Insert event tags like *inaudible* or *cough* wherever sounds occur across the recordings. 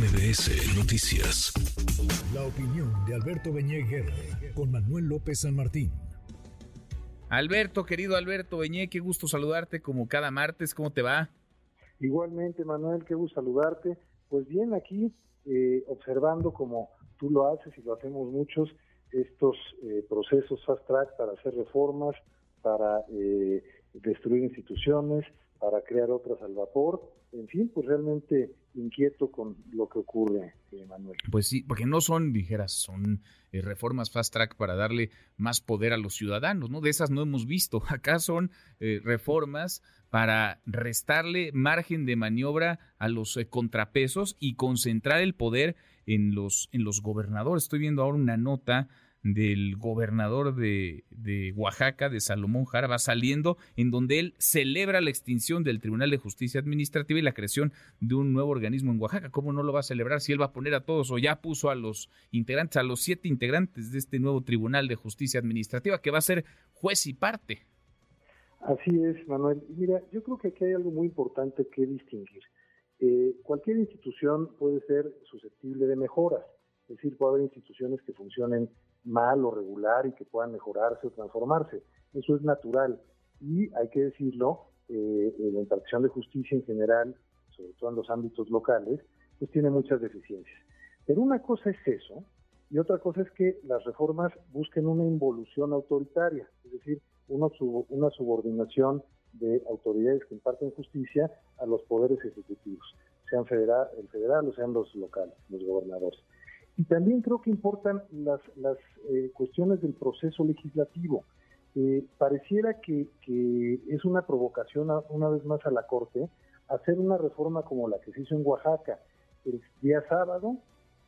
MBS Noticias. La opinión de Alberto Beñé con Manuel López San Martín. Alberto, querido Alberto Beñé, qué gusto saludarte como cada martes. ¿Cómo te va? Igualmente, Manuel, qué gusto saludarte. Pues bien, aquí eh, observando como tú lo haces y lo hacemos muchos, estos eh, procesos fast track para hacer reformas, para eh, destruir instituciones, para crear otras al vapor. En fin, pues realmente inquieto con lo que ocurre, eh, Manuel. Pues sí, porque no son ligeras, son eh, reformas fast track para darle más poder a los ciudadanos, ¿no? De esas no hemos visto. *laughs* Acá son eh, reformas para restarle margen de maniobra a los contrapesos y concentrar el poder en los, en los gobernadores. Estoy viendo ahora una nota del gobernador de, Oaxaca, de Salomón Jara, va saliendo, en donde él celebra la extinción del Tribunal de Justicia Administrativa y la creación de un nuevo organismo en Oaxaca. ¿Cómo no lo va a celebrar si él va a poner a todos o ya puso a los integrantes, a los siete integrantes de este nuevo Tribunal de Justicia Administrativa, que va a ser juez y parte? Así es, Manuel. Mira, yo creo que aquí hay algo muy importante que distinguir. Eh, cualquier institución puede ser susceptible de mejoras, es decir, puede haber instituciones que funcionen mal o regular y que puedan mejorarse o transformarse. Eso es natural y hay que decirlo, eh, la impartición de justicia en general, sobre todo en los ámbitos locales, pues tiene muchas deficiencias. Pero una cosa es eso y otra cosa es que las reformas busquen una involución autoritaria, es decir, una, una subordinación de autoridades que imparten justicia a los poderes ejecutivos, sean federal, el federal o sean los locales, los gobernadores. Y también creo que importan las, las eh, cuestiones del proceso legislativo. Eh, pareciera que, es una provocación una vez más a la Corte hacer una reforma como la que se hizo en Oaxaca el día sábado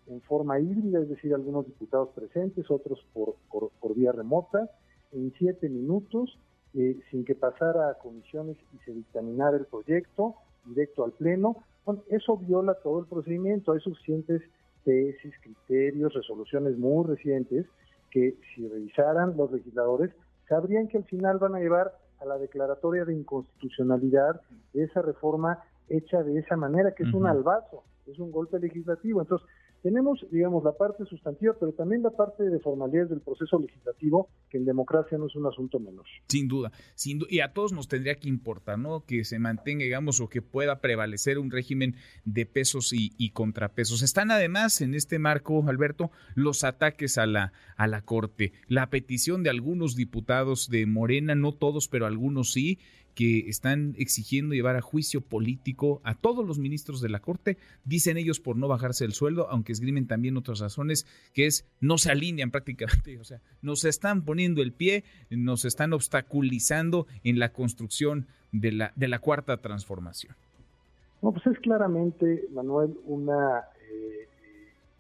en forma híbrida, es decir, algunos diputados presentes, otros por, por, vía remota, en siete minutos, eh, sin que pasara a comisiones y se dictaminara el proyecto directo al Pleno. eso viola todo el procedimiento, hay suficientes tesis, criterios, resoluciones muy recientes que si revisaran los legisladores sabrían que al final van a llevar a la declaratoria de inconstitucionalidad de esa reforma hecha de esa manera, que es un albazo, es un golpe legislativo. Entonces, tenemos, digamos, la parte sustantiva, pero también la parte de formalidades del proceso legislativo, que en democracia no es un asunto menor. Sin duda, sin y a todos nos tendría que importar, ¿no? Que se mantenga, digamos, o que pueda prevalecer un régimen de pesos y, y contrapesos. Están además en este marco, Alberto, los ataques a la, a la Corte, la petición de algunos diputados de Morena, no todos, pero algunos sí, que están exigiendo llevar a juicio político a todos los ministros de la Corte, dicen ellos por no bajarse el sueldo, aunque esgrimen también otras razones, que es no se alinean *laughs* prácticamente, o sea, nos están poniendo el pie, nos están obstaculizando en la construcción de la, de la cuarta transformación. No, pues es claramente, Manuel, una eh,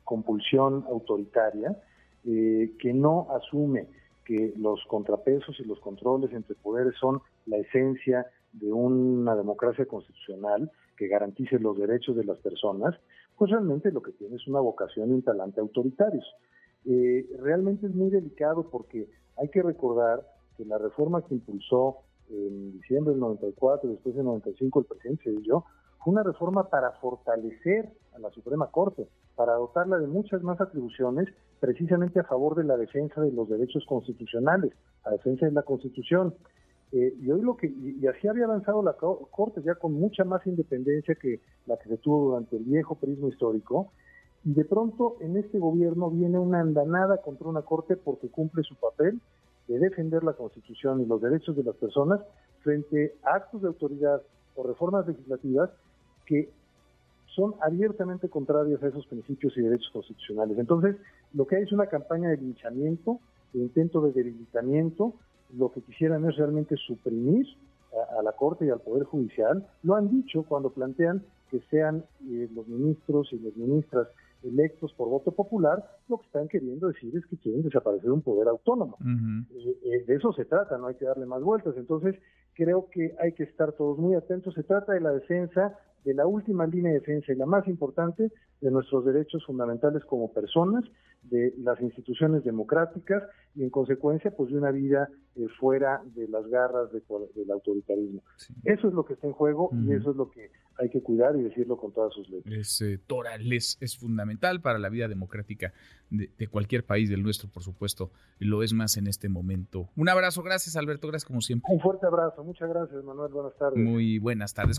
compulsión autoritaria eh, que no asume que los contrapesos y los controles entre poderes son la esencia de una democracia constitucional que garantice los derechos de las personas, pues realmente lo que tiene es una vocación y un talante autoritarios. Eh, realmente es muy delicado porque hay que recordar que la reforma que impulsó en diciembre del 94, después del 95 el presidente yo, fue una reforma para fortalecer a la Suprema Corte, para dotarla de muchas más atribuciones precisamente a favor de la defensa de los derechos constitucionales, a defensa de la Constitución. Eh, y hoy lo que y, así había avanzado la corte ya con mucha más independencia que la que se tuvo durante el viejo perismo histórico y de pronto en este gobierno viene una andanada contra una corte porque cumple su papel de defender la constitución y los derechos de las personas frente a actos de autoridad o reformas legislativas que son abiertamente contrarios a esos principios y derechos constitucionales. Entonces, lo que hay es una campaña de linchamiento, de intento de debilitamiento, lo que quisieran es realmente suprimir a, la Corte y al Poder Judicial. Lo han dicho cuando plantean que sean eh, los ministros y las ministras electos por voto popular, lo que están queriendo decir es que quieren desaparecer un poder autónomo. Eh, eh, de eso se trata, no hay que darle más vueltas. Entonces, creo que hay que estar todos muy atentos. Se trata de la defensa de la última línea de defensa y la más importante de nuestros derechos fundamentales como personas, de las instituciones democráticas y en consecuencia pues de una vida eh, fuera de las garras del autoritarismo. Eso es lo que está en juego y eso es lo que hay que cuidar y decirlo con todas sus letras. Es eh, toral, es, fundamental para la vida democrática de, cualquier país, del nuestro por supuesto, lo es más en este momento. Un abrazo, gracias Alberto, gracias como siempre. Un fuerte abrazo, muchas gracias Manuel, buenas tardes. Muy buenas tardes.